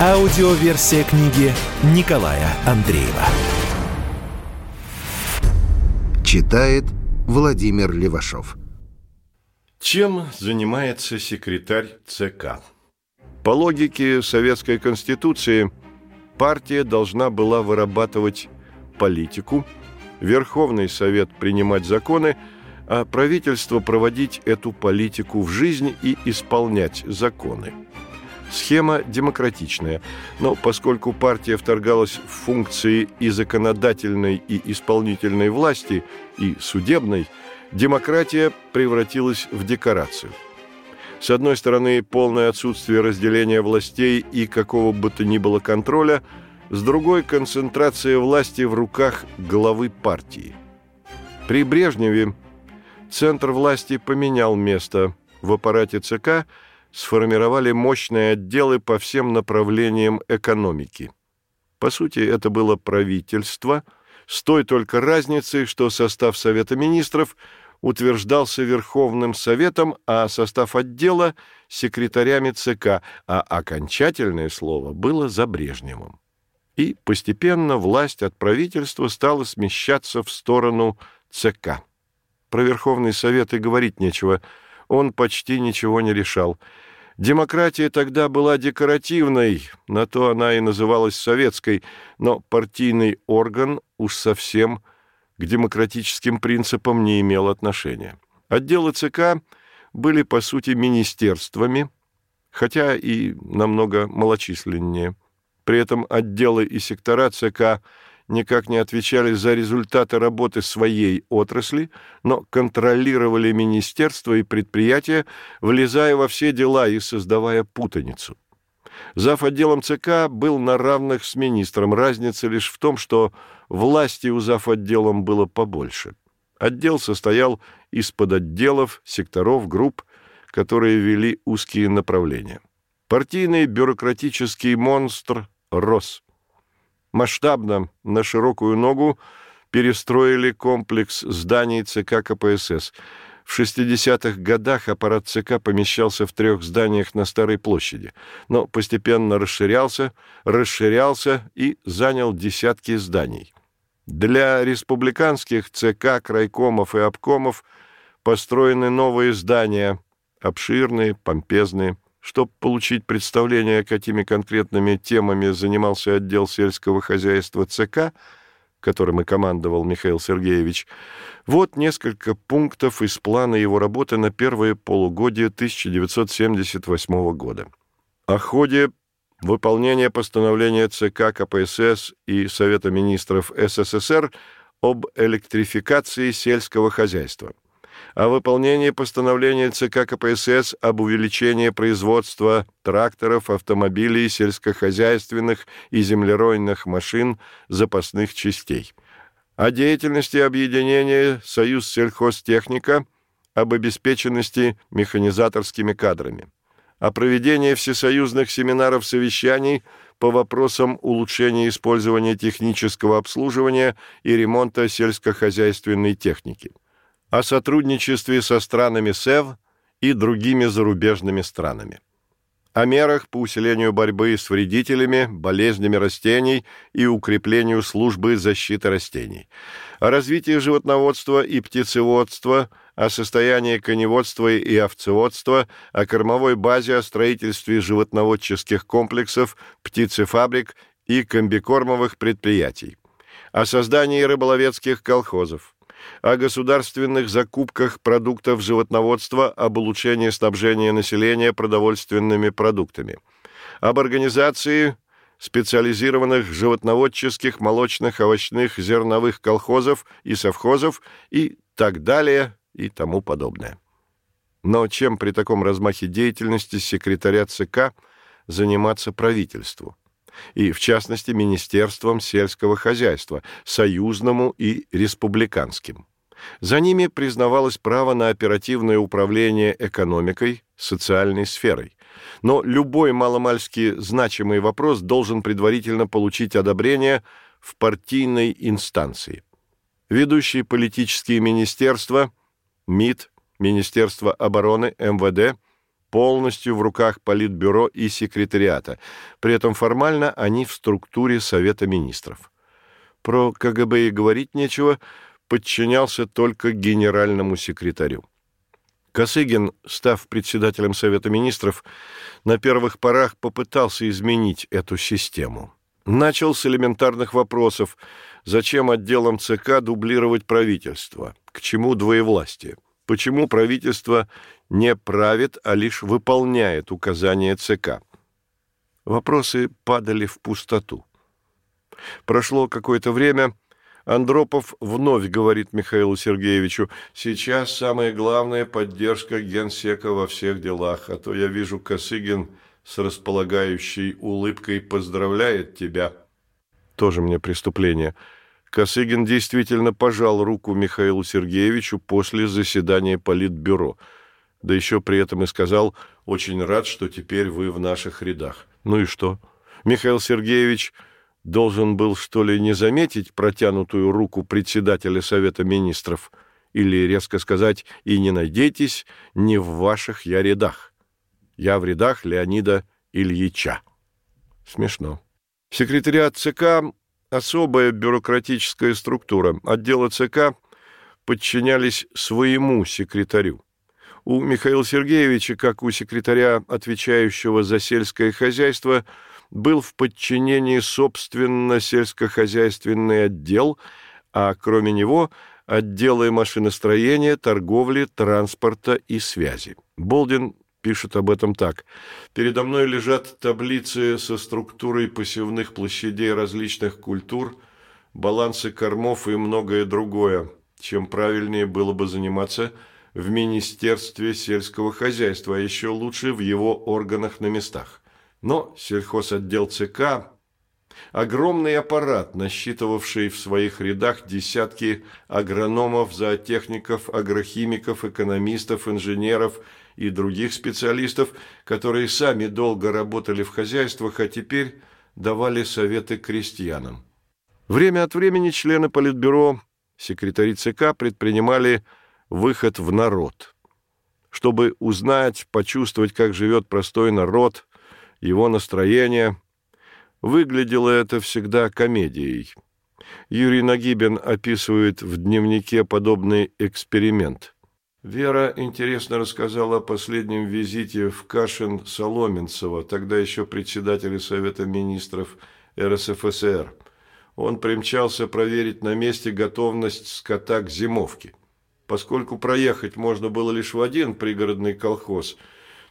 Аудиоверсия книги Николая Андреева. Читает Владимир Левашов. Чем занимается секретарь ЦК? По логике Советской Конституции, партия должна была вырабатывать политику, Верховный Совет принимать законы, а правительство проводить эту политику в жизнь и исполнять законы. Схема демократичная, но поскольку партия вторгалась в функции и законодательной, и исполнительной власти, и судебной, демократия превратилась в декорацию. С одной стороны, полное отсутствие разделения властей и какого бы то ни было контроля, с другой – концентрация власти в руках главы партии. При Брежневе Центр власти поменял место. В аппарате ЦК сформировали мощные отделы по всем направлениям экономики. По сути, это было правительство, с той только разницей, что состав Совета министров утверждался Верховным Советом, а состав отдела – секретарями ЦК, а окончательное слово было за Брежневым. И постепенно власть от правительства стала смещаться в сторону ЦК. Про Верховный Совет и говорить нечего. Он почти ничего не решал. Демократия тогда была декоративной, на то она и называлась советской, но партийный орган уж совсем к демократическим принципам не имел отношения. Отделы ЦК были, по сути, министерствами, хотя и намного малочисленнее. При этом отделы и сектора ЦК – никак не отвечали за результаты работы своей отрасли, но контролировали министерства и предприятия, влезая во все дела и создавая путаницу. Зав. отделом ЦК был на равных с министром. Разница лишь в том, что власти у зав. отделом было побольше. Отдел состоял из подотделов, секторов, групп, которые вели узкие направления. Партийный бюрократический монстр рос – масштабно, на широкую ногу, перестроили комплекс зданий ЦК КПСС. В 60-х годах аппарат ЦК помещался в трех зданиях на Старой площади, но постепенно расширялся, расширялся и занял десятки зданий. Для республиканских ЦК, крайкомов и обкомов построены новые здания, обширные, помпезные – чтобы получить представление, какими конкретными темами занимался отдел сельского хозяйства ЦК, которым и командовал Михаил Сергеевич, вот несколько пунктов из плана его работы на первое полугодие 1978 года. О ходе выполнения постановления ЦК КПСС и Совета министров СССР об электрификации сельского хозяйства – о выполнении постановления ЦК КПСС об увеличении производства тракторов, автомобилей, сельскохозяйственных и землеройных машин запасных частей, о деятельности объединения «Союз сельхозтехника», об обеспеченности механизаторскими кадрами, о проведении всесоюзных семинаров-совещаний по вопросам улучшения использования технического обслуживания и ремонта сельскохозяйственной техники – о сотрудничестве со странами СЭВ и другими зарубежными странами, о мерах по усилению борьбы с вредителями, болезнями растений и укреплению службы защиты растений, о развитии животноводства и птицеводства, о состоянии коневодства и овцеводства, о кормовой базе, о строительстве животноводческих комплексов, птицефабрик и комбикормовых предприятий, о создании рыболовецких колхозов, о государственных закупках продуктов животноводства, об улучшении снабжения населения продовольственными продуктами, об организации специализированных животноводческих, молочных, овощных, зерновых колхозов и совхозов и так далее и тому подобное. Но чем при таком размахе деятельности секретаря ЦК заниматься правительству? И, в частности, Министерством сельского хозяйства, союзному и республиканским. За ними признавалось право на оперативное управление экономикой, социальной сферой. Но любой маломальски значимый вопрос должен предварительно получить одобрение в партийной инстанции. Ведущие политические министерства, МИД, Министерство обороны, МВД, полностью в руках Политбюро и секретариата. При этом формально они в структуре Совета министров. Про КГБ и говорить нечего – подчинялся только генеральному секретарю. Косыгин, став председателем Совета министров, на первых порах попытался изменить эту систему. Начал с элементарных вопросов. Зачем отделом ЦК дублировать правительство? К чему двоевластие? Почему правительство не правит, а лишь выполняет указания ЦК? Вопросы падали в пустоту. Прошло какое-то время, Андропов вновь говорит Михаилу Сергеевичу, «Сейчас самое главное – поддержка генсека во всех делах, а то я вижу, Косыгин с располагающей улыбкой поздравляет тебя». Тоже мне преступление. Косыгин действительно пожал руку Михаилу Сергеевичу после заседания Политбюро, да еще при этом и сказал «Очень рад, что теперь вы в наших рядах». Ну и что? Михаил Сергеевич – должен был, что ли, не заметить протянутую руку председателя Совета Министров или, резко сказать, и не надейтесь, не в ваших я рядах. Я в рядах Леонида Ильича. Смешно. Секретариат ЦК – особая бюрократическая структура. Отделы ЦК подчинялись своему секретарю. У Михаила Сергеевича, как у секретаря, отвечающего за сельское хозяйство – был в подчинении, собственно, сельскохозяйственный отдел, а кроме него отделы машиностроения, торговли, транспорта и связи. Болдин пишет об этом так. «Передо мной лежат таблицы со структурой посевных площадей различных культур, балансы кормов и многое другое, чем правильнее было бы заниматься в Министерстве сельского хозяйства, а еще лучше в его органах на местах. Но сельхозотдел ЦК – огромный аппарат, насчитывавший в своих рядах десятки агрономов, зоотехников, агрохимиков, экономистов, инженеров и других специалистов, которые сами долго работали в хозяйствах, а теперь давали советы крестьянам. Время от времени члены Политбюро, секретари ЦК предпринимали выход в народ, чтобы узнать, почувствовать, как живет простой народ – его настроение. Выглядело это всегда комедией. Юрий Нагибин описывает в дневнике подобный эксперимент. Вера интересно рассказала о последнем визите в Кашин Соломенцева, тогда еще председателя Совета министров РСФСР. Он примчался проверить на месте готовность скота к зимовке. Поскольку проехать можно было лишь в один пригородный колхоз,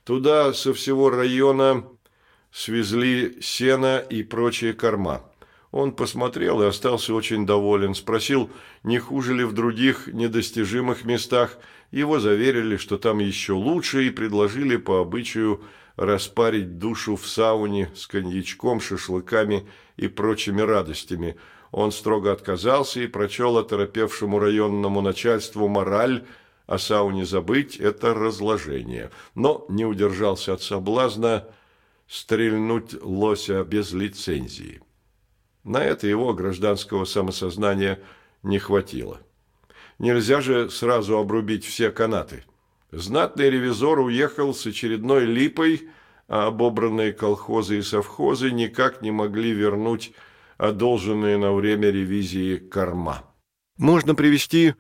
туда со всего района свезли сено и прочие корма. Он посмотрел и остался очень доволен. Спросил, не хуже ли в других недостижимых местах. Его заверили, что там еще лучше, и предложили по обычаю распарить душу в сауне с коньячком, шашлыками и прочими радостями. Он строго отказался и прочел оторопевшему районному начальству мораль о сауне забыть – это разложение. Но не удержался от соблазна – стрельнуть лося без лицензии. На это его гражданского самосознания не хватило. Нельзя же сразу обрубить все канаты. Знатный ревизор уехал с очередной липой, а обобранные колхозы и совхозы никак не могли вернуть одолженные на время ревизии корма. Можно привести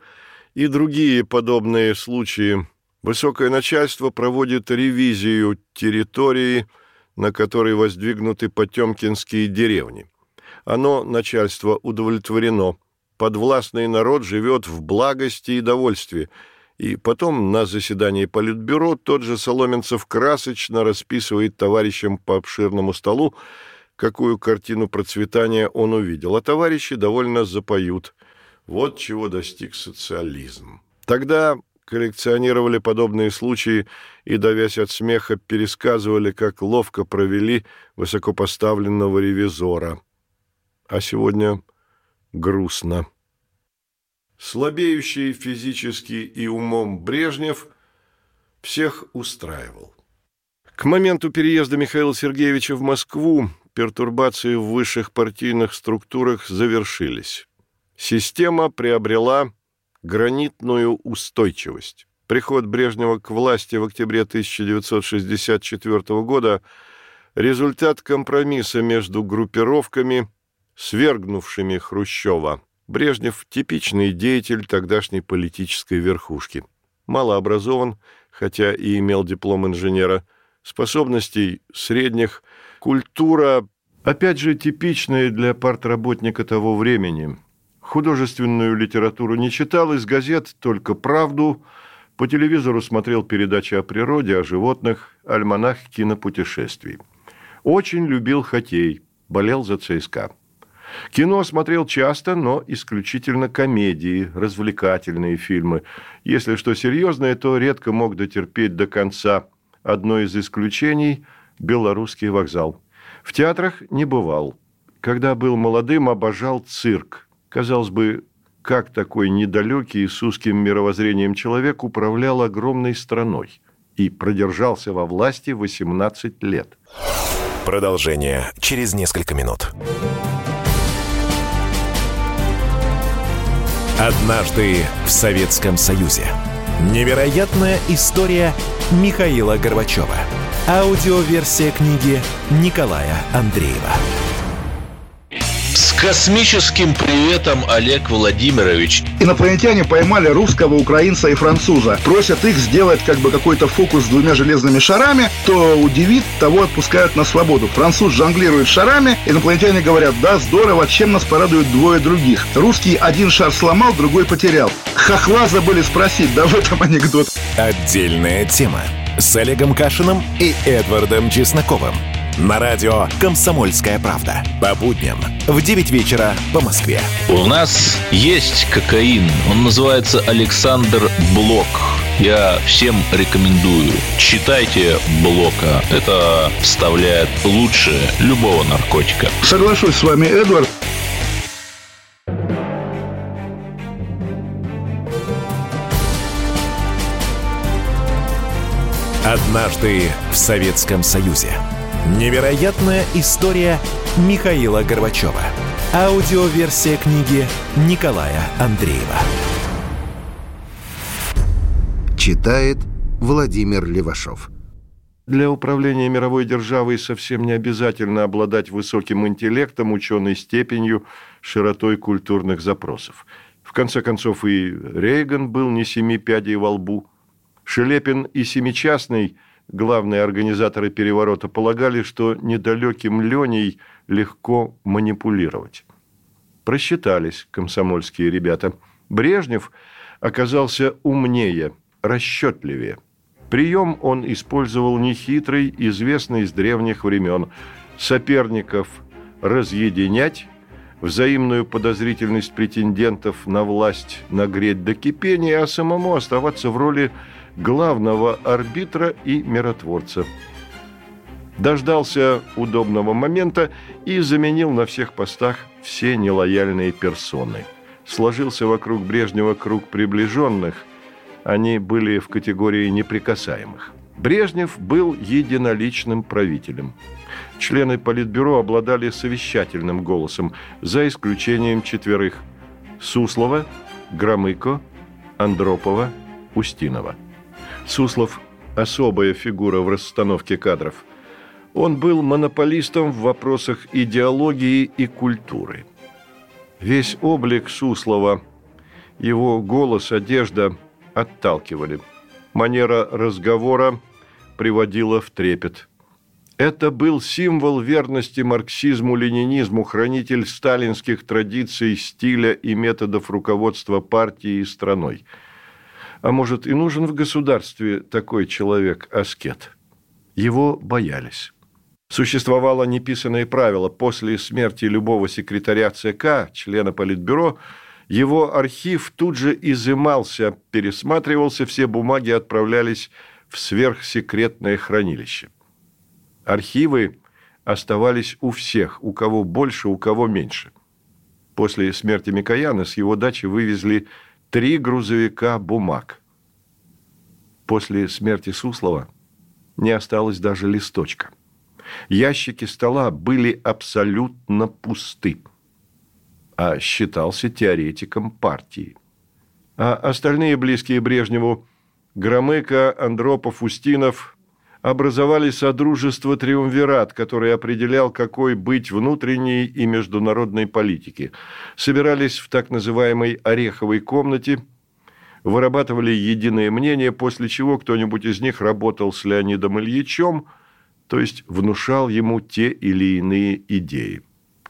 и другие подобные случаи. Высокое начальство проводит ревизию территории, на которой воздвигнуты потемкинские деревни. Оно, начальство, удовлетворено. Подвластный народ живет в благости и довольстве. И потом на заседании Политбюро тот же Соломенцев красочно расписывает товарищам по обширному столу, какую картину процветания он увидел. А товарищи довольно запоют. Вот чего достиг социализм. Тогда коллекционировали подобные случаи и, давясь от смеха, пересказывали, как ловко провели высокопоставленного ревизора. А сегодня грустно. Слабеющий физически и умом Брежнев всех устраивал. К моменту переезда Михаила Сергеевича в Москву пертурбации в высших партийных структурах завершились. Система приобрела гранитную устойчивость. Приход Брежнева к власти в октябре 1964 года – результат компромисса между группировками, свергнувшими Хрущева. Брежнев – типичный деятель тогдашней политической верхушки. Малообразован, хотя и имел диплом инженера, способностей средних, культура, опять же, типичная для партработника того времени. Художественную литературу не читал, из газет только правду, по телевизору смотрел передачи о природе, о животных, альманах кинопутешествий. Очень любил хоккей, болел за ЦСКА. Кино смотрел часто, но исключительно комедии, развлекательные фильмы. Если что серьезное, то редко мог дотерпеть до конца. Одно из исключений – белорусский вокзал. В театрах не бывал. Когда был молодым, обожал цирк. Казалось бы, как такой недалекий с узким мировоззрением человек управлял огромной страной и продержался во власти 18 лет. Продолжение через несколько минут. Однажды в Советском Союзе. Невероятная история Михаила Горбачева. Аудиоверсия книги Николая Андреева. Космическим приветом, Олег Владимирович. Инопланетяне поймали русского, украинца и француза. Просят их сделать как бы какой-то фокус с двумя железными шарами. Кто удивит, того отпускают на свободу. Француз жонглирует шарами. Инопланетяне говорят, да, здорово, чем нас порадуют двое других. Русский один шар сломал, другой потерял. Хохла забыли спросить, да в этом анекдот. Отдельная тема с Олегом Кашиным и Эдвардом Чесноковым. На радио «Комсомольская правда». По будням в 9 вечера по Москве. У нас есть кокаин. Он называется Александр Блок. Я всем рекомендую. Читайте Блока. Это вставляет лучше любого наркотика. Соглашусь с вами, Эдвард. Однажды в Советском Союзе. Невероятная история Михаила Горбачева. Аудиоверсия книги Николая Андреева. Читает Владимир Левашов. Для управления мировой державой совсем не обязательно обладать высоким интеллектом, ученой степенью, широтой культурных запросов. В конце концов, и Рейган был не семи пядей во лбу. Шелепин и Семичастный, главные организаторы переворота, полагали, что недалеким Леней легко манипулировать. Просчитались комсомольские ребята. Брежнев оказался умнее, расчетливее. Прием он использовал нехитрый, известный с древних времен. Соперников разъединять, взаимную подозрительность претендентов на власть нагреть до кипения, а самому оставаться в роли главного арбитра и миротворца. Дождался удобного момента и заменил на всех постах все нелояльные персоны. Сложился вокруг Брежнева круг приближенных, они были в категории неприкасаемых. Брежнев был единоличным правителем. Члены Политбюро обладали совещательным голосом, за исключением четверых – Суслова, Громыко, Андропова, Устинова. Суслов – особая фигура в расстановке кадров. Он был монополистом в вопросах идеологии и культуры. Весь облик Суслова, его голос, одежда отталкивали. Манера разговора приводила в трепет. Это был символ верности марксизму-ленинизму, хранитель сталинских традиций, стиля и методов руководства партией и страной – а может, и нужен в государстве такой человек-аскет? Его боялись. Существовало неписанное правило. После смерти любого секретаря ЦК, члена Политбюро, Его архив тут же изымался, пересматривался, все бумаги отправлялись в сверхсекретное хранилище. Архивы оставались у всех, у кого больше, у кого меньше. После смерти Микояна с его дачи вывезли три грузовика бумаг. После смерти Суслова не осталось даже листочка. Ящики стола были абсолютно пусты, а считался теоретиком партии. А остальные близкие Брежневу – Громыко, Андропов, Устинов – образовали Содружество «Триумвират», который определял, какой быть внутренней и международной политики. Собирались в так называемой «ореховой комнате», вырабатывали единое мнение, после чего кто-нибудь из них работал с Леонидом Ильичем – то есть внушал ему те или иные идеи.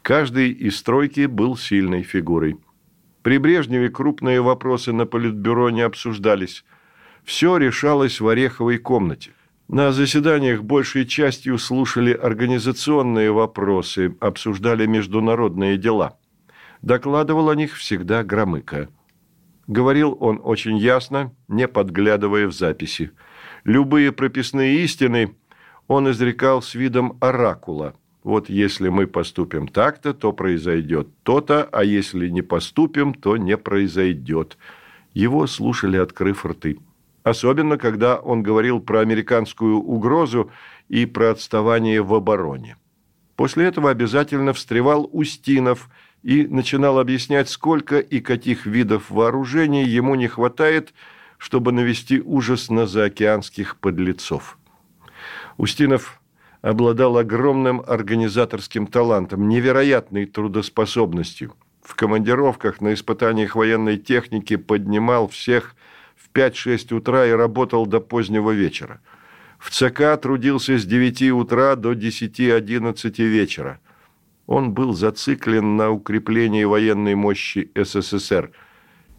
Каждый из стройки был сильной фигурой. При Брежневе крупные вопросы на Политбюро не обсуждались. Все решалось в Ореховой комнате. На заседаниях большей частью слушали организационные вопросы, обсуждали международные дела. Докладывал о них всегда Громыко. Говорил он очень ясно, не подглядывая в записи. Любые прописные истины – он изрекал с видом оракула. Вот если мы поступим так-то, то произойдет то-то, а если не поступим, то не произойдет. Его слушали, открыв рты. Особенно, когда он говорил про американскую угрозу и про отставание в обороне. После этого обязательно встревал Устинов и начинал объяснять, сколько и каких видов вооружений ему не хватает, чтобы навести ужас на заокеанских подлецов. Устинов обладал огромным организаторским талантом, невероятной трудоспособностью. В командировках на испытаниях военной техники поднимал всех 5-6 утра и работал до позднего вечера. В ЦК трудился с 9 утра до 10-11 вечера. Он был зациклен на укреплении военной мощи СССР.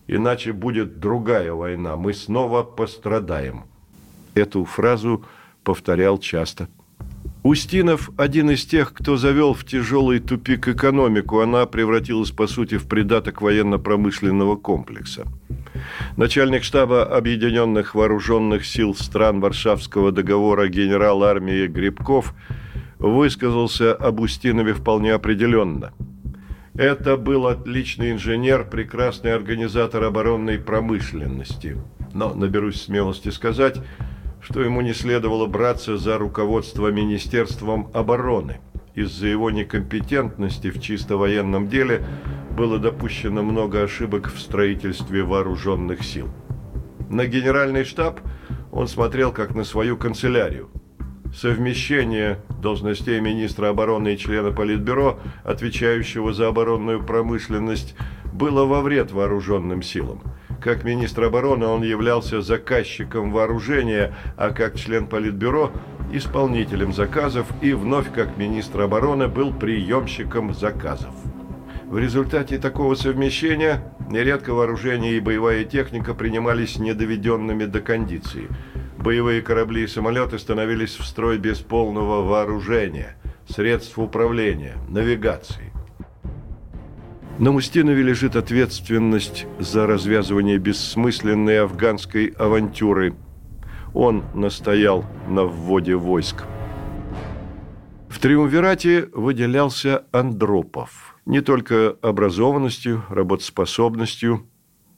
Иначе будет другая война, мы снова пострадаем. Эту фразу – повторял часто. Устинов – один из тех, кто завел в тяжелый тупик экономику. Она превратилась, по сути, в придаток военно-промышленного комплекса. Начальник штаба Объединенных Вооруженных Сил стран Варшавского договора генерал армии Грибков высказался об Устинове вполне определенно. Это был отличный инженер, прекрасный организатор оборонной промышленности. Но, наберусь смелости сказать – что ему не следовало браться за руководство Министерством обороны. Из-за его некомпетентности в чисто военном деле было допущено много ошибок в строительстве вооруженных сил. На генеральный штаб он смотрел как на свою канцелярию. Совмещение должностей министра обороны и члена Политбюро, отвечающего за оборонную промышленность, было во вред вооруженным силам – как министр обороны он являлся заказчиком вооружения, а как член Политбюро – исполнителем заказов и вновь как министр обороны был приемщиком заказов. В результате такого совмещения нередко вооружение и боевая техника принимались недоведенными до кондиции. Боевые корабли и самолеты становились в строй без полного вооружения, средств управления, навигации. На Устинове лежит ответственность за развязывание бессмысленной афганской авантюры. Он настоял на вводе войск. В Триумвирате выделялся Андропов. Не только образованностью, работоспособностью.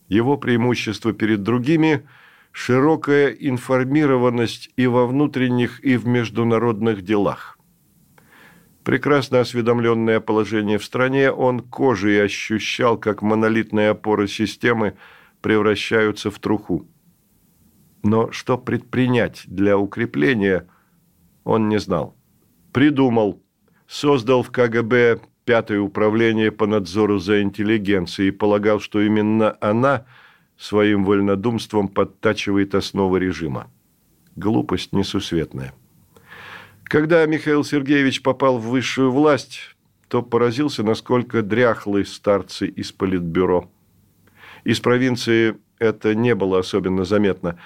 Его преимущество перед другими – широкая информированность и во внутренних, и в международных делах. Прекрасно осведомленный о положении в стране, он кожей ощущал, как монолитные опоры системы превращаются в труху. Но что предпринять для укрепления, он не знал. Придумал, создал в КГБ пятое управление по надзору за интеллигенцией и полагал, что именно она своим вольнодумством подтачивает основы режима. Глупость несусветная. Когда Михаил Сергеевич попал в высшую власть, то поразился, насколько дряхлы старцы из политбюро. Из провинции это не было особенно заметно.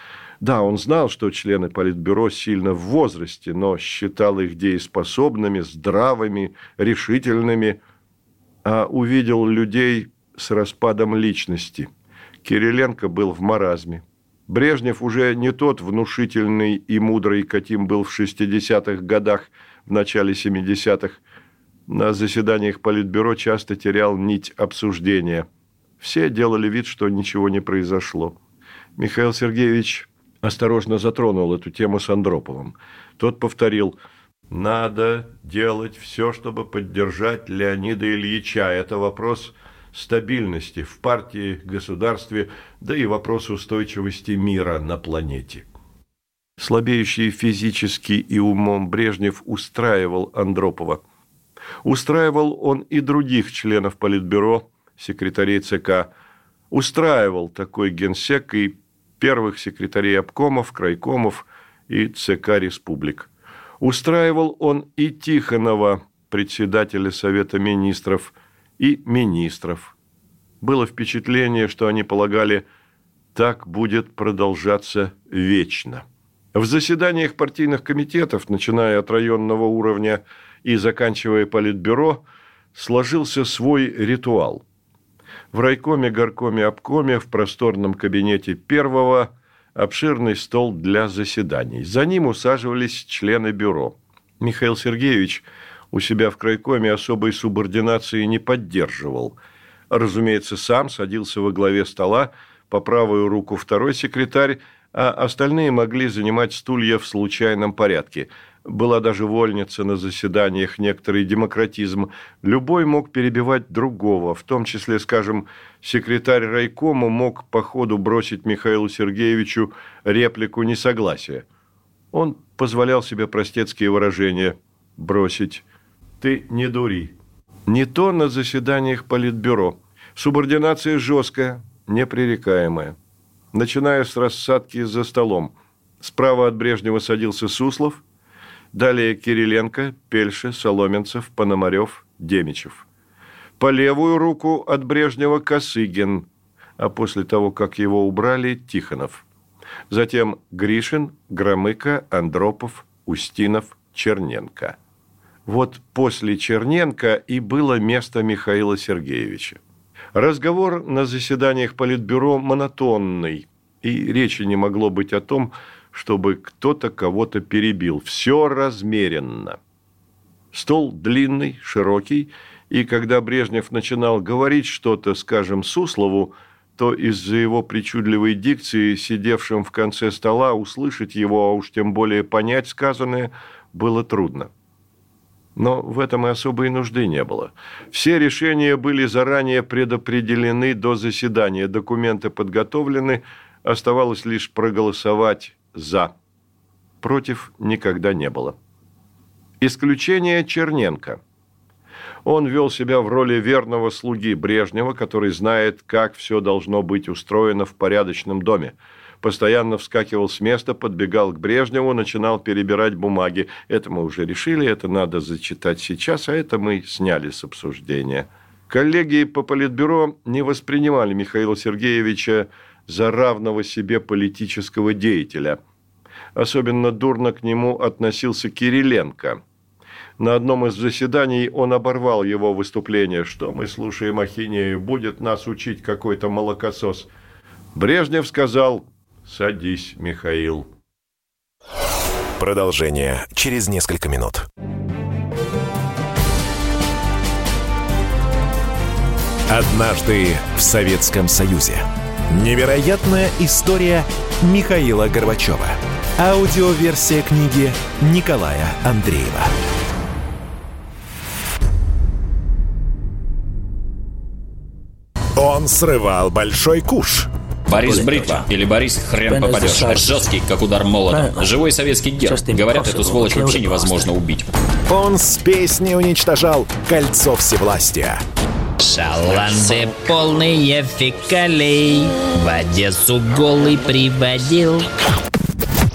Да, он знал, что члены политбюро сильно в возрасте, но считал их дееспособными, здравыми, решительными, а увидел людей с распадом личности. Кириленко был в маразме. Брежнев уже не тот внушительный и мудрый, каким был в 60-х годах, в начале 70-х. На заседаниях Политбюро часто терял нить обсуждения. Все делали вид, что ничего не произошло. Михаил Сергеевич осторожно затронул эту тему с Андроповым. Тот повторил – надо делать все, чтобы поддержать Леонида Ильича. Это вопрос стабильности в партии, государстве, да и вопрос устойчивости мира на планете. Слабеющий физически и умом Брежнев устраивал Андропова. Устраивал он и других членов Политбюро, секретарей ЦК. Устраивал такой генсек и первых секретарей обкомов, крайкомов и ЦК республик. Устраивал он и Тихонова, председателя Совета министров, и министров. Было впечатление, что они полагали, так будет продолжаться вечно. В заседаниях партийных комитетов, начиная от районного уровня и заканчивая политбюро, сложился свой ритуал. В райкоме, горкоме, обкоме, в просторном кабинете первого – обширный стол для заседаний. За ним усаживались члены бюро. Михаил Сергеевич у себя в крайкоме особой субординации не поддерживал. Разумеется, сам садился во главе стола, по правую руку второй секретарь, а остальные могли занимать стулья в случайном порядке – была даже вольница на заседаниях, некоторый демократизм. Любой мог перебивать другого, в том числе, скажем, секретарь райкома мог по ходу бросить Михаилу Сергеевичу реплику несогласия. Он позволял себе простецкие выражения «бросить». «Ты не дури». Не то на заседаниях Политбюро. Субординация жесткая, непререкаемая. Начиная с рассадки за столом. Справа от Брежнева садился Суслов – Далее Кириленко, Пельше, Соломенцев, Пономарев, Демичев. По левую руку от Брежнева Косыгин, а после того, как его убрали, Тихонов. Затем Гришин, Громыко, Андропов, Устинов, Черненко. Вот после Черненко и было место Михаила Сергеевича. Разговор на заседаниях Политбюро монотонный, и речи не могло быть о том, чтобы кто-то кого-то перебил. Все размеренно. Стол длинный, широкий, и когда Брежнев начинал говорить что-то, скажем, Суслову, то из-за его причудливой дикции, сидевшим в конце стола, услышать его, а уж тем более понять сказанное, было трудно. Но в этом и особой нужды не было. Все решения были заранее предопределены до заседания, документы подготовлены, оставалось лишь проголосовать «за». Против никогда не было. Исключение Черненко. Он вел себя в роли верного слуги Брежнева, который знает, как все должно быть устроено в порядочном доме. Постоянно вскакивал с места, подбегал к Брежневу, начинал перебирать бумаги. Это мы уже решили, это надо зачитать сейчас, а это мы сняли с обсуждения. Коллеги по Политбюро не воспринимали Михаила Сергеевича за равного себе политического деятеля. Особенно дурно к нему относился Кириленко. На одном из заседаний он оборвал его выступление, что мы слушаем ахинею, будет нас учить какой-то молокосос. Брежнев сказал «Садись, Михаил». Продолжение через несколько минут. Однажды в Советском Союзе. Невероятная история Михаила Горбачева. Аудиоверсия книги Николая Андреева. Он срывал большой куш. Борис Бритва или Борис хрен попадешь. Жесткий, как удар молотом. Живой советский герб. Говорят, эту сволочь вообще невозможно убить. Он с песней уничтожал кольцо всевластия. Шаланды полные фекалей. В Одессу голый приводил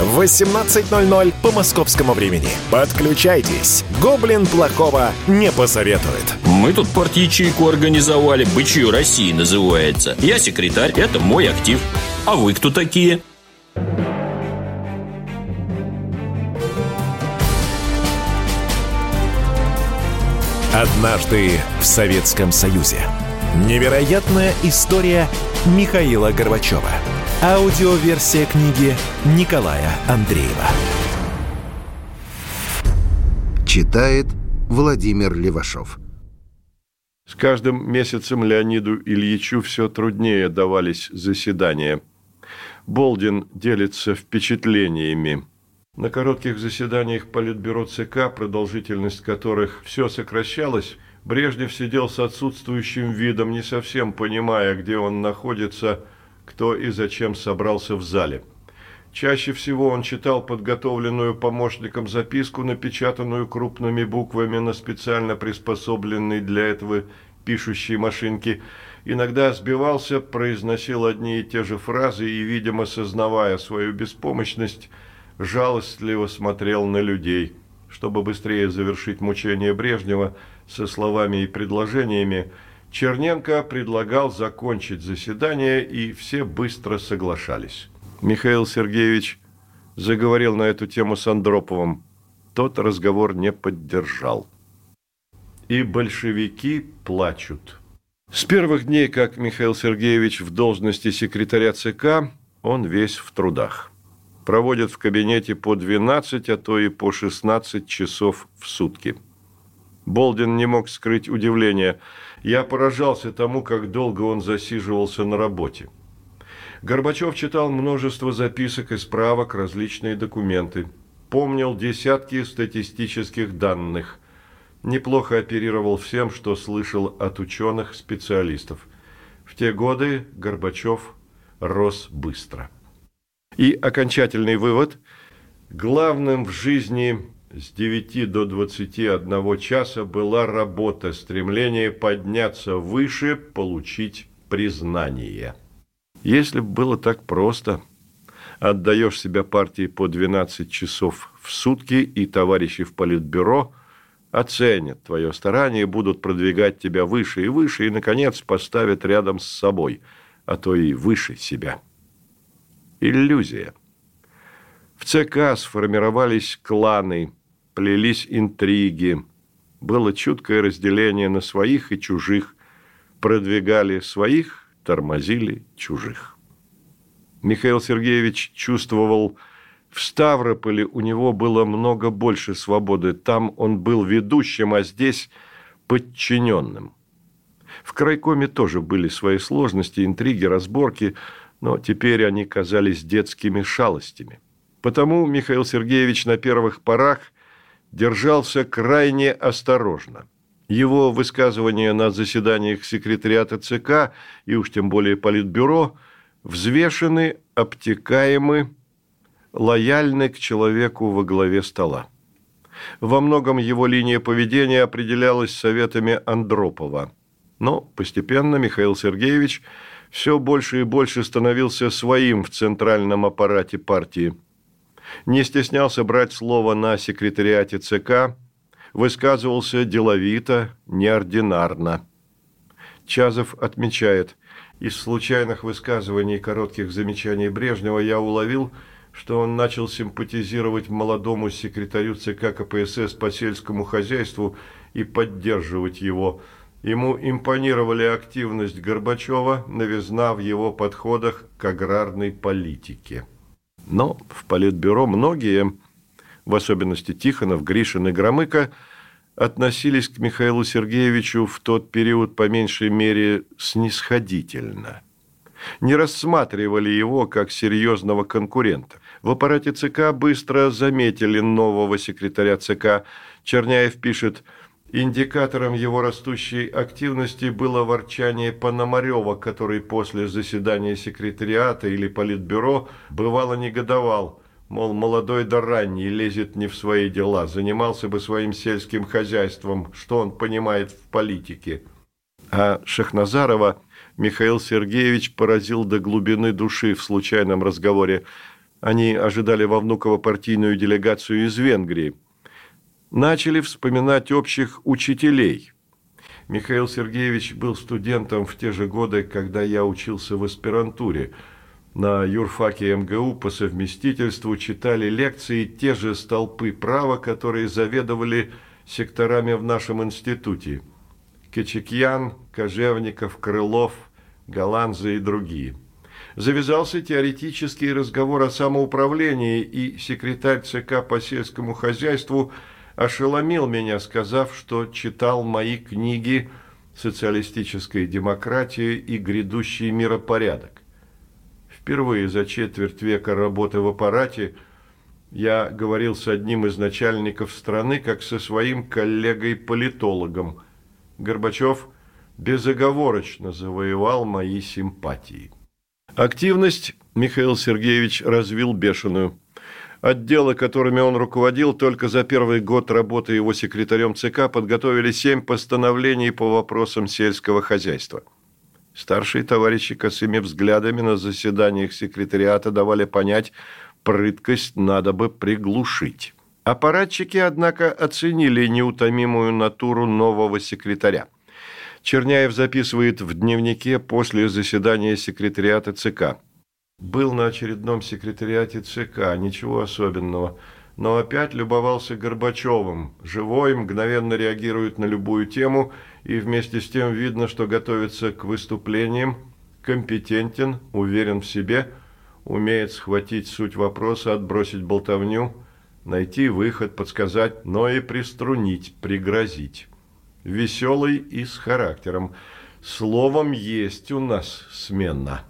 в 18.00 по московскому времени. Подключайтесь. Гоблин плохого не посоветует. Мы тут партию-ячейку организовали. «Бычью России» называется. Я секретарь, это мой актив. А вы кто такие? Однажды в Советском Союзе. Невероятная история Михаила Горбачева. Аудиоверсия книги Николая Андреева. Читает Владимир Левашов. С каждым месяцем Леониду Ильичу все труднее давались заседания. Болдин делится впечатлениями. На коротких заседаниях Политбюро ЦК, продолжительность которых все сокращалась, Брежнев сидел с отсутствующим видом, не совсем понимая, где он находится, кто и зачем собрался в зале. Чаще всего он читал подготовленную помощником записку, напечатанную крупными буквами на специально приспособленной для этого пишущей машинке. Иногда сбивался, произносил одни и те же фразы и, видимо, сознавая свою беспомощность, жалостливо смотрел на людей. Чтобы быстрее завершить мучение Брежнева со словами и предложениями, Черненко предлагал закончить заседание, и все быстро соглашались. Михаил Сергеевич заговорил на эту тему с Андроповым. Тот разговор не поддержал. И большевики плачут. С первых дней, как Михаил Сергеевич в должности секретаря ЦК, он весь в трудах. Проводит в кабинете по 12, а то и по 16 часов в сутки. Болдин не мог скрыть удивление. Я поражался тому, как долго он засиживался на работе. Горбачев читал множество записок и справок, различные документы. Помнил десятки статистических данных. Неплохо оперировал всем, что слышал от ученых, специалистов. В те годы Горбачев рос быстро. И окончательный вывод – главным в жизни с 9 до 21 часа была работа, стремление подняться выше, получить признание. Если бы было так просто, отдаешь себя партии по 12 часов в сутки, и товарищи в политбюро оценят твое старание, будут продвигать тебя выше и выше, и, наконец, поставят рядом с собой, а то и выше себя. Иллюзия. В ЦК сформировались кланы, плелись интриги, было чуткое разделение на своих и чужих, продвигали своих, тормозили чужих. Михаил Сергеевич чувствовал, в Ставрополе у него было много больше свободы. Там он был ведущим, а здесь подчиненным. В крайкоме тоже были свои сложности, интриги, разборки, но теперь они казались детскими шалостями. Потому Михаил Сергеевич на первых порах держался крайне осторожно – его высказывания на заседаниях секретариата ЦК и уж тем более Политбюро взвешены, обтекаемы, лояльны к человеку во главе стола. Во многом его линия поведения определялась советами Андропова. Но постепенно Михаил Сергеевич все больше и больше становился своим в центральном аппарате партии. Не стеснялся брать слово на секретариате ЦК – высказывался деловито, неординарно. Чазов отмечает, из случайных высказываний и коротких замечаний Брежнева я уловил, что он начал симпатизировать молодому секретарю ЦК КПСС по сельскому хозяйству и поддерживать его. Ему импонировали активность Горбачева, новизна в его подходах к аграрной политике. Но в Политбюро многие в особенности Тихонов, Гришин и Громыко, относились к Михаилу Сергеевичу в тот период по меньшей мере снисходительно. Не рассматривали его как серьезного конкурента. В аппарате ЦК быстро заметили нового секретаря ЦК. Черняев пишет, индикатором его растущей активности было ворчание Пономарева, который после заседания секретариата или политбюро бывало негодовал, мол, молодой да ранний лезет не в свои дела, занимался бы своим сельским хозяйством, что он понимает в политике. А Шахназарова Михаил Сергеевич поразил до глубины души в случайном разговоре – они ожидали во Внуково партийную делегацию из Венгрии. Начали вспоминать общих учителей. Михаил Сергеевич был студентом в те же годы, когда я учился в аспирантуре. На юрфаке МГУ по совместительству читали лекции те же столпы права, которые заведовали секторами в нашем институте. Кечекьян, Кожевников, Крылов, Голландзе и другие – завязался теоретический разговор о самоуправлении, и секретарь ЦК по сельскому хозяйству ошеломил меня, сказав, что читал мои книги «Социалистическая демократия» и «Грядущий миропорядок». Впервые за четверть века работы в аппарате я говорил с одним из начальников страны, как со своим коллегой-политологом. Горбачев безоговорочно завоевал мои симпатии. Активность Михаил Сергеевич развил бешеную. Отделы, которыми он руководил, только за первый год работы его секретарем ЦК подготовили семь постановлений по вопросам сельского хозяйства. Старшие товарищи косыми взглядами на заседаниях секретариата давали понять, прыткость надо бы приглушить. Аппаратчики, однако, оценили неутомимую натуру нового секретаря – Черняев записывает в дневнике после заседания секретариата ЦК. Был на очередном секретариате ЦК, ничего особенного, но опять любовался Горбачевым. Живой, мгновенно реагирует на любую тему, и вместе с тем видно, что готовится к выступлениям, компетентен, уверен в себе, умеет схватить суть вопроса, отбросить болтовню, найти выход, подсказать, но и приструнить, пригрозить веселый и с характером. Словом, есть у нас смена.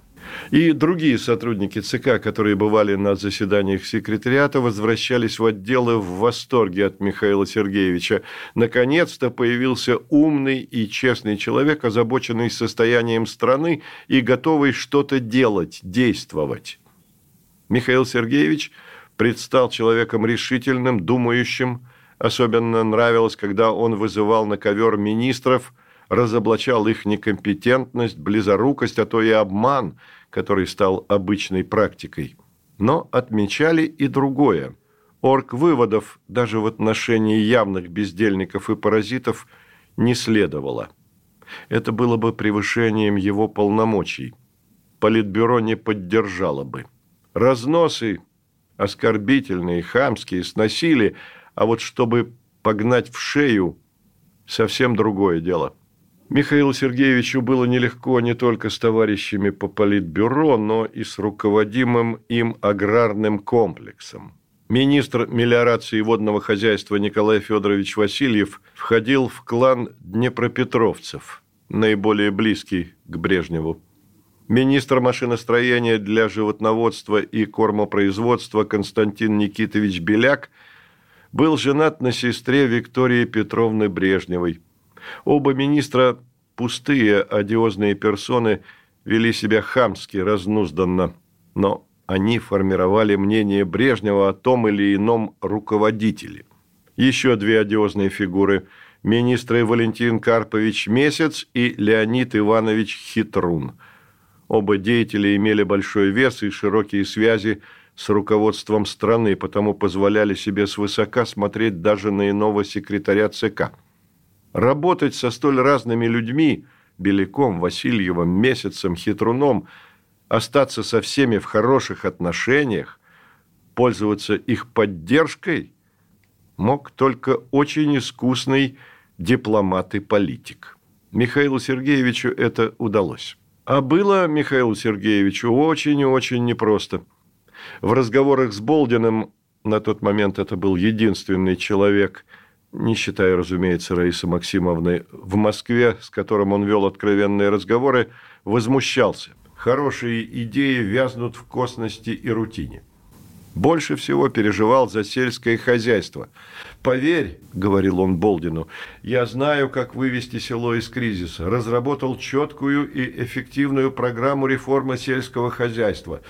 И другие сотрудники ЦК, которые бывали на заседаниях секретариата, возвращались в отделы в восторге от Михаила Сергеевича. Наконец-то появился умный и честный человек, озабоченный состоянием страны и готовый что-то делать, действовать. Михаил Сергеевич предстал человеком решительным, думающим, Особенно нравилось, когда он вызывал на ковер министров, разоблачал их некомпетентность, близорукость, а то и обман, который стал обычной практикой. Но отмечали и другое. Орг выводов даже в отношении явных бездельников и паразитов не следовало. Это было бы превышением его полномочий. Политбюро не поддержало бы. Разносы, оскорбительные, хамские, сносили – а вот чтобы погнать в шею – совсем другое дело. Михаилу Сергеевичу было нелегко не только с товарищами по политбюро, но и с руководимым им аграрным комплексом. Министр мелиорации и водного хозяйства Николай Федорович Васильев входил в клан днепропетровцев, наиболее близкий к Брежневу. Министр машиностроения для животноводства и кормопроизводства Константин Никитович Беляк – был женат на сестре Виктории Петровны Брежневой. Оба министра, пустые, одиозные персоны, вели себя хамски, разнузданно, но они формировали мнение Брежнева о том или ином руководителе. Еще две одиозные фигуры – министры Валентин Карпович Месяц и Леонид Иванович Хитрун. Оба деятеля имели большой вес и широкие связи – с руководством страны, потому позволяли себе свысока смотреть даже на иного секретаря ЦК. Работать со столь разными людьми, Беляком, Васильевым, Месяцем, Хитруном, остаться со всеми в хороших отношениях, пользоваться их поддержкой, мог только очень искусный дипломат и политик. Михаилу Сергеевичу это удалось. А было Михаилу Сергеевичу очень и очень непросто – в разговорах с Болдиным, на тот момент это был единственный человек, не считая, разумеется, Раисы Максимовны, в Москве, с которым он вел откровенные разговоры, возмущался. Хорошие идеи вязнут в косности и рутине. Больше всего переживал за сельское хозяйство. «Поверь», – говорил он Болдину, – «я знаю, как вывести село из кризиса. Разработал четкую и эффективную программу реформы сельского хозяйства.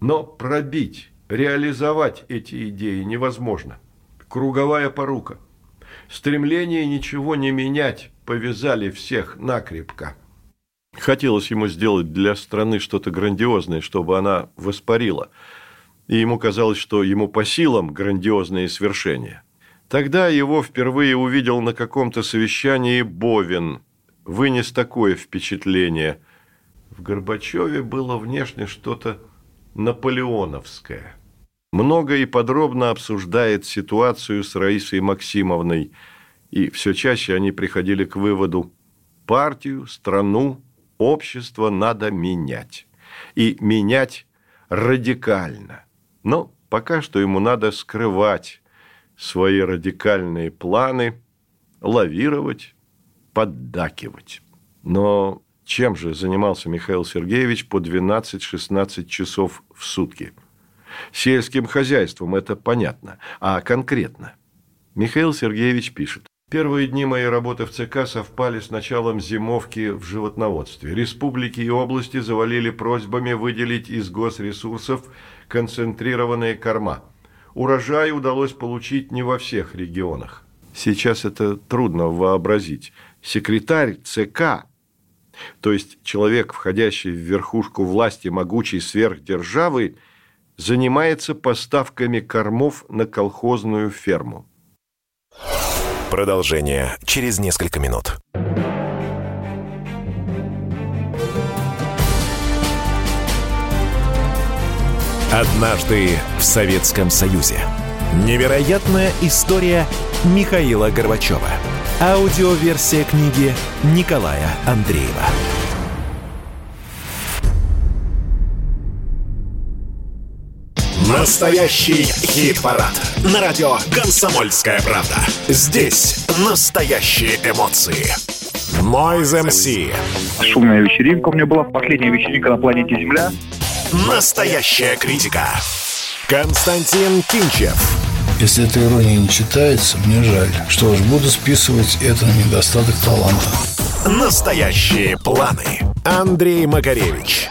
Но пробить, реализовать эти идеи невозможно. Круговая порука. Стремление ничего не менять повязали всех накрепко». Хотелось ему сделать для страны что-то грандиозное, чтобы она воспарила – и ему казалось, что ему по силам грандиозные свершения. Тогда его впервые увидел на каком-то совещании Бовин, вынес такое впечатление. В Горбачеве было внешне что-то наполеоновское. Много и подробно обсуждает ситуацию с Раисой Максимовной, и все чаще они приходили к выводу партию, страну, общество надо менять. И менять радикально. Но пока что ему надо скрывать свои радикальные планы, лавировать, поддакивать. Но чем же занимался Михаил Сергеевич по 12-16 часов в сутки? Сельским хозяйством это понятно, а конкретно? Михаил Сергеевич пишет. Первые дни моей работы в ЦК совпали с началом зимовки в животноводстве. Республики и области завалили просьбами выделить из госресурсов концентрированные корма. Урожай удалось получить не во всех регионах. Сейчас это трудно вообразить. Секретарь ЦК, то есть человек, входящий в верхушку власти могучей сверхдержавы, занимается поставками кормов на колхозную ферму. Продолжение через несколько минут. Однажды в Советском Союзе. Невероятная история Михаила Горбачева. Аудиоверсия книги Николая Андреева. Настоящий хит-парад. На радио «Комсомольская правда». Здесь настоящие эмоции. Noise MC. Шумная вечеринка у меня была. Последняя вечеринка на планете Земля. Настоящая критика. Константин Кинчев. Если эта ирония не читается, мне жаль. Что ж, буду списывать это на недостаток таланта. Настоящие планы. Андрей Макаревич.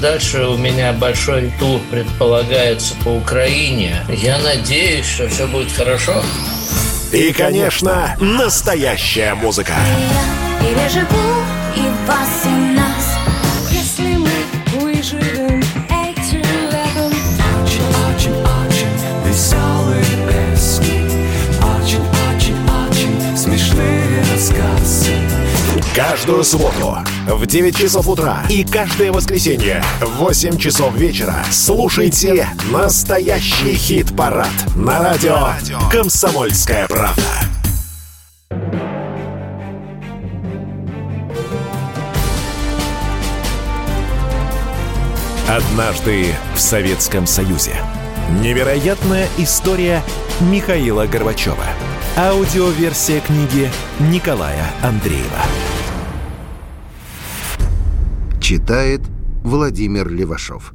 Дальше у меня большой тур предполагается по Украине. Я надеюсь, что все будет хорошо. И, конечно, настоящая музыка. Переживу и вас, и Каждую субботу в 9 часов утра и каждое воскресенье в 8 часов вечера слушайте настоящий хит-парад на радио «Комсомольская правда». Однажды в Советском Союзе. Невероятная история Михаила Горбачева. Аудиоверсия книги Николая Андреева. Читает Владимир Левашов.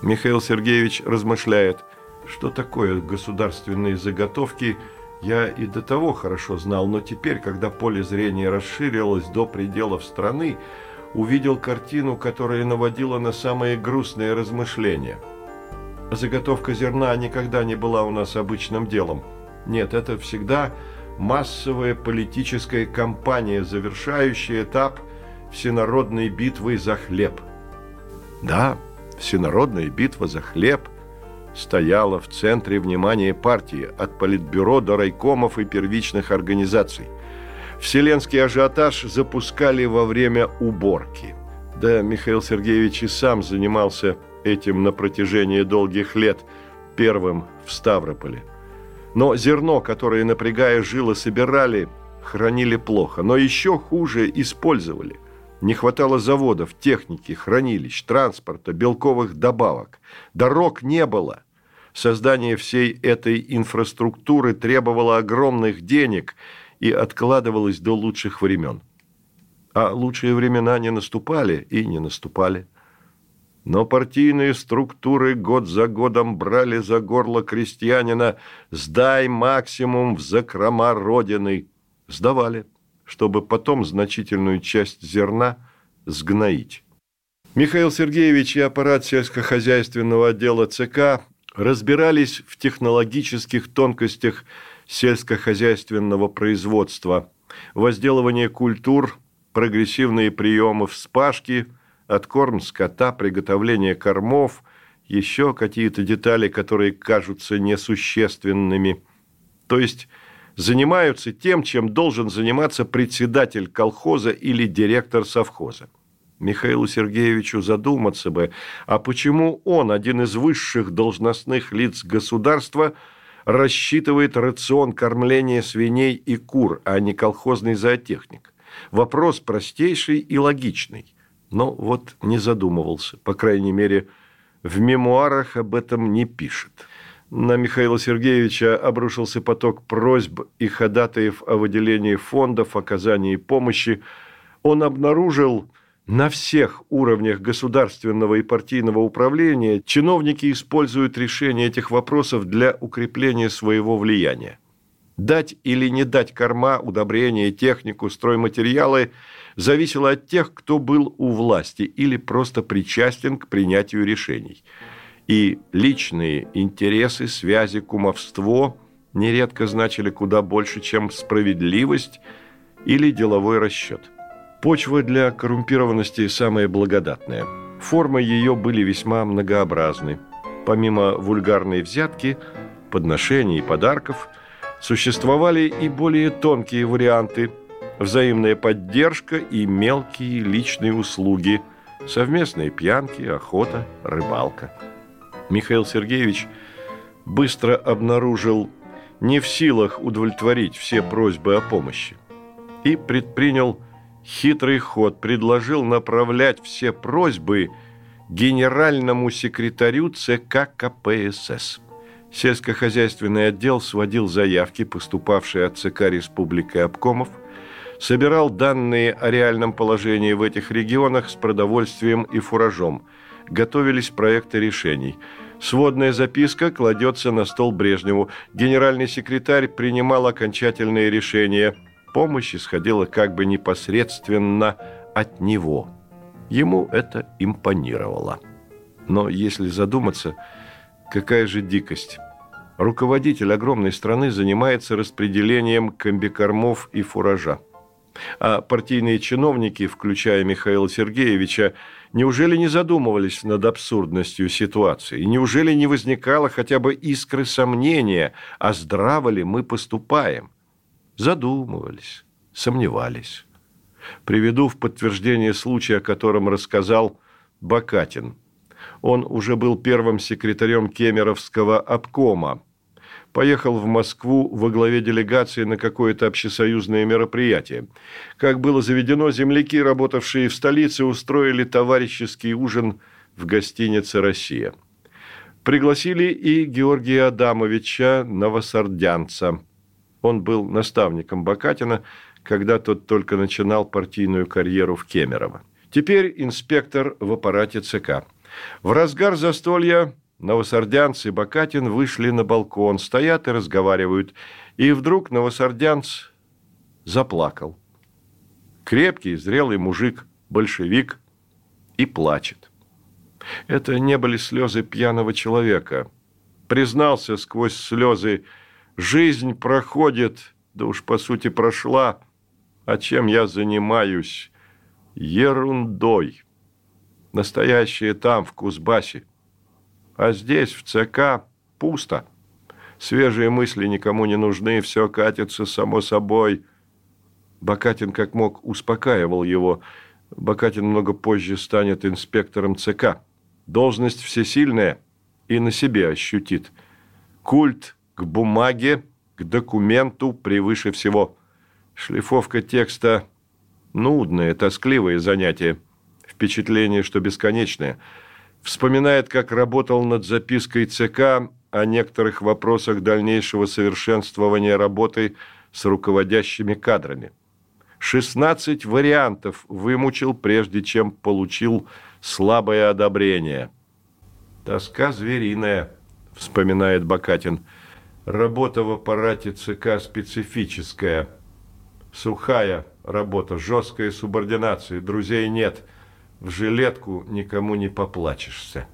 Михаил Сергеевич размышляет, что такое государственные заготовки, я и до того хорошо знал, но теперь, когда поле зрения расширилось до пределов страны, увидел картину, которая наводила на самые грустные размышления. Заготовка зерна никогда не была у нас обычным делом. Нет, это всегда массовая политическая кампания, завершающая этап всенародной битвы за хлеб. Да, всенародная битва за хлеб стояла в центре внимания партии от политбюро до райкомов и первичных организаций. Вселенский ажиотаж запускали во время уборки. Да, Михаил Сергеевич и сам занимался этим на протяжении долгих лет, первым в Ставрополе. Но зерно, которое, напрягая жилы, собирали, хранили плохо, но еще хуже использовали. Не хватало заводов, техники, хранилищ, транспорта, белковых добавок. Дорог не было. Создание всей этой инфраструктуры требовало огромных денег и откладывалось до лучших времен. А лучшие времена не наступали и не наступали. Но партийные структуры год за годом брали за горло крестьянина «сдай максимум в закрома Родины». Сдавали, чтобы потом значительную часть зерна сгноить. Михаил Сергеевич и аппарат сельскохозяйственного отдела ЦК разбирались в технологических тонкостях сельскохозяйственного производства, возделывание культур, прогрессивные приемы вспашки, откорм скота, приготовление кормов, еще какие-то детали, которые кажутся несущественными. То есть занимаются тем, чем должен заниматься председатель колхоза или директор совхоза. Михаилу Сергеевичу задуматься бы, а почему он, один из высших должностных лиц государства, рассчитывает рацион кормления свиней и кур, а не колхозный зоотехник? Вопрос простейший и логичный, но вот не задумывался, по крайней мере, в мемуарах об этом не пишет. На Михаила Сергеевича обрушился поток просьб и ходатаев о выделении фондов, оказании помощи. Он обнаружил на всех уровнях государственного и партийного управления чиновники используют решение этих вопросов для укрепления своего влияния. Дать или не дать корма, удобрения, технику, стройматериалы зависело от тех, кто был у власти или просто причастен к принятию решений. И личные интересы, связи, кумовство нередко значили куда больше, чем справедливость или деловой расчет. Почва для коррумпированности самая благодатная. Формы ее были весьма многообразны. Помимо вульгарной взятки, подношений и подарков, существовали и более тонкие варианты – взаимная поддержка и мелкие личные услуги, совместные пьянки, охота, рыбалка. Михаил Сергеевич быстро обнаружил не в силах удовлетворить все просьбы о помощи и предпринял хитрый ход предложил направлять все просьбы генеральному секретарю ЦК КПСС. Сельскохозяйственный отдел сводил заявки, поступавшие от ЦК Республики обкомов, собирал данные о реальном положении в этих регионах с продовольствием и фуражом. Готовились проекты решений. Сводная записка кладется на стол Брежневу. Генеральный секретарь принимал окончательные решения – помощь исходила как бы непосредственно от него. Ему это импонировало. Но если задуматься, какая же дикость. Руководитель огромной страны занимается распределением комбикормов и фуража. А партийные чиновники, включая Михаила Сергеевича, неужели не задумывались над абсурдностью ситуации? Неужели не возникало хотя бы искры сомнения, а здраво ли мы поступаем? задумывались, сомневались. Приведу в подтверждение случая, о котором рассказал Бакатин. Он уже был первым секретарем Кемеровского обкома. Поехал в Москву во главе делегации на какое-то общесоюзное мероприятие. Как было заведено, земляки, работавшие в столице, устроили товарищеский ужин в гостинице «Россия». Пригласили и Георгия Адамовича Новосардянца – он был наставником Бакатина, когда тот только начинал партийную карьеру в Кемерово. Теперь инспектор в аппарате ЦК. В разгар застолья новосардянцы и Бакатин вышли на балкон, стоят и разговаривают. И вдруг новосардянц заплакал. Крепкий, зрелый мужик, большевик, и плачет. Это не были слезы пьяного человека. Признался сквозь слезы Жизнь проходит, да уж по сути прошла. А чем я занимаюсь? Ерундой. Настоящее там, в Кузбассе. А здесь, в ЦК, пусто. Свежие мысли никому не нужны, все катится само собой. Бакатин как мог успокаивал его. Бакатин много позже станет инспектором ЦК. Должность всесильная и на себе ощутит. Культ к бумаге, к документу превыше всего. Шлифовка текста – нудное, тоскливое занятие. Впечатление, что бесконечное. Вспоминает, как работал над запиской ЦК о некоторых вопросах дальнейшего совершенствования работы с руководящими кадрами. 16 вариантов вымучил, прежде чем получил слабое одобрение. «Тоска звериная», – вспоминает Бакатин. «Работа в аппарате ЦК специфическая. Сухая работа, жесткая субординация, друзей нет. В жилетку никому не поплачешься».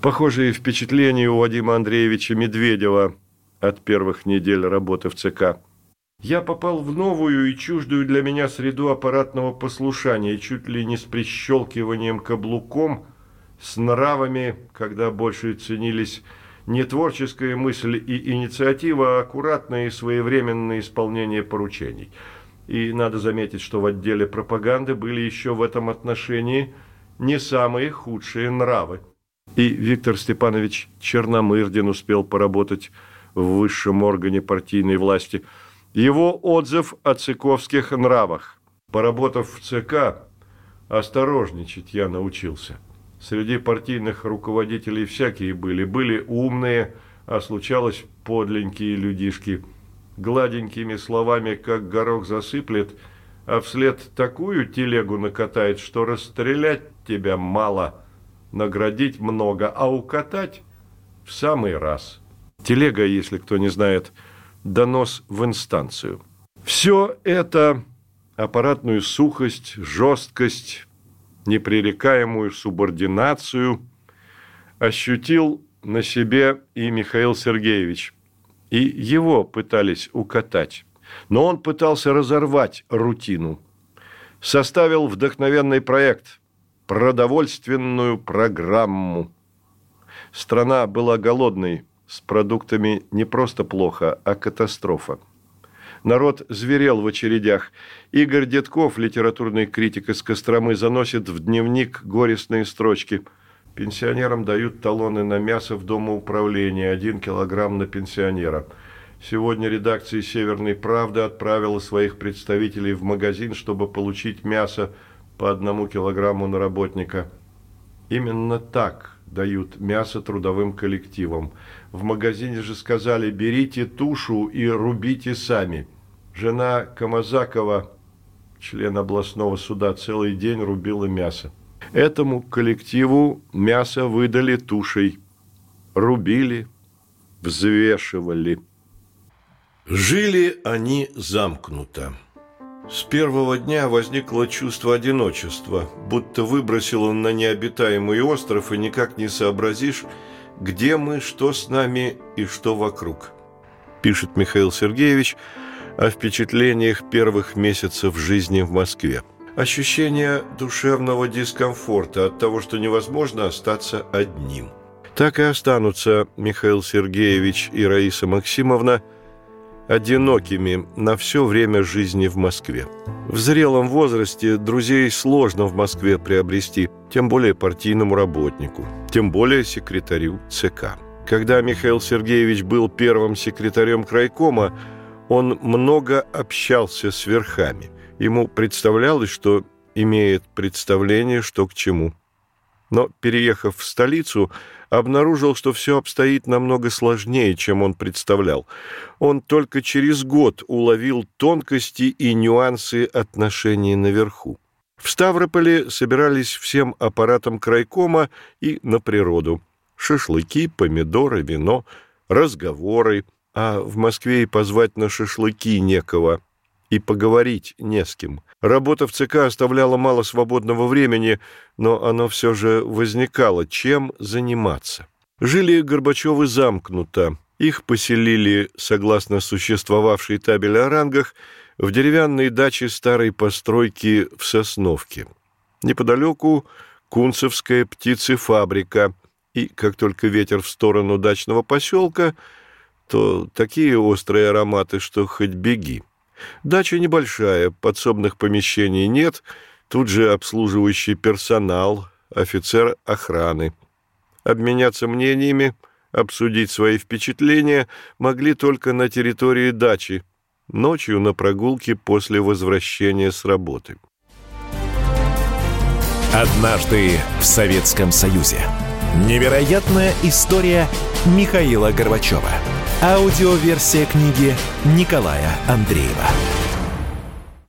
Похожие впечатления у Вадима Андреевича Медведева от первых недель работы в ЦК. Я попал в новую и чуждую для меня среду аппаратного послушания, чуть ли не с прищелкиванием каблуком, с нравами, когда больше ценились не творческая мысль и инициатива, а аккуратное и своевременное исполнение поручений. И надо заметить, что в отделе пропаганды были еще в этом отношении не самые худшие нравы. И Виктор Степанович Черномырдин успел поработать в высшем органе партийной власти. Его отзыв о цыковских нравах. Поработав в ЦК, осторожничать я научился. Среди партийных руководителей всякие были. Были умные, а случалось подленькие людишки. Гладенькими словами, как горох засыплет, а вслед такую телегу накатает, что расстрелять тебя мало – наградить много, а укатать в самый раз. Телега, если кто не знает, донос в инстанцию. Все это аппаратную сухость, жесткость, непререкаемую субординацию ощутил на себе и Михаил Сергеевич. И его пытались укатать. Но он пытался разорвать рутину. Составил вдохновенный проект – продовольственную программу. Страна была голодной, с продуктами не просто плохо, а катастрофа. Народ зверел в очередях. Игорь Детков, литературный критик из Костромы, заносит в дневник горестные строчки. Пенсионерам дают талоны на мясо в домоуправлении, один килограмм на пенсионера. Сегодня редакция «Северной правды» отправила своих представителей в магазин, чтобы получить мясо по одному килограмму на работника. Именно так дают мясо трудовым коллективам. В магазине же сказали, берите тушу и рубите сами. Жена Камазакова, член областного суда, целый день рубила мясо. Этому коллективу мясо выдали тушей. Рубили, взвешивали. Жили они замкнуто. С первого дня возникло чувство одиночества, будто выбросил он на необитаемый остров и никак не сообразишь, где мы, что с нами и что вокруг. Пишет Михаил Сергеевич о впечатлениях первых месяцев жизни в Москве. Ощущение душевного дискомфорта от того, что невозможно остаться одним. Так и останутся Михаил Сергеевич и Раиса Максимовна – одинокими на все время жизни в Москве. В зрелом возрасте друзей сложно в Москве приобрести, тем более партийному работнику, тем более секретарю ЦК. Когда Михаил Сергеевич был первым секретарем крайкома, он много общался с верхами. Ему представлялось, что имеет представление, что к чему. Но, переехав в столицу, обнаружил, что все обстоит намного сложнее, чем он представлял. Он только через год уловил тонкости и нюансы отношений наверху. В Ставрополе собирались всем аппаратом крайкома и на природу. Шашлыки, помидоры, вино, разговоры, а в Москве и позвать на шашлыки некого, и поговорить не с кем. Работа в ЦК оставляла мало свободного времени, но оно все же возникало, чем заниматься. Жили Горбачевы замкнуто. Их поселили, согласно существовавшей табели о рангах, в деревянной даче старой постройки в Сосновке. Неподалеку Кунцевская птицефабрика, и как только ветер в сторону дачного поселка, то такие острые ароматы, что хоть беги. Дача небольшая, подсобных помещений нет, тут же обслуживающий персонал, офицер охраны. Обменяться мнениями, обсудить свои впечатления могли только на территории дачи, ночью на прогулке после возвращения с работы. Однажды в Советском Союзе. Невероятная история Михаила Горбачева. Аудиоверсия книги Николая Андреева.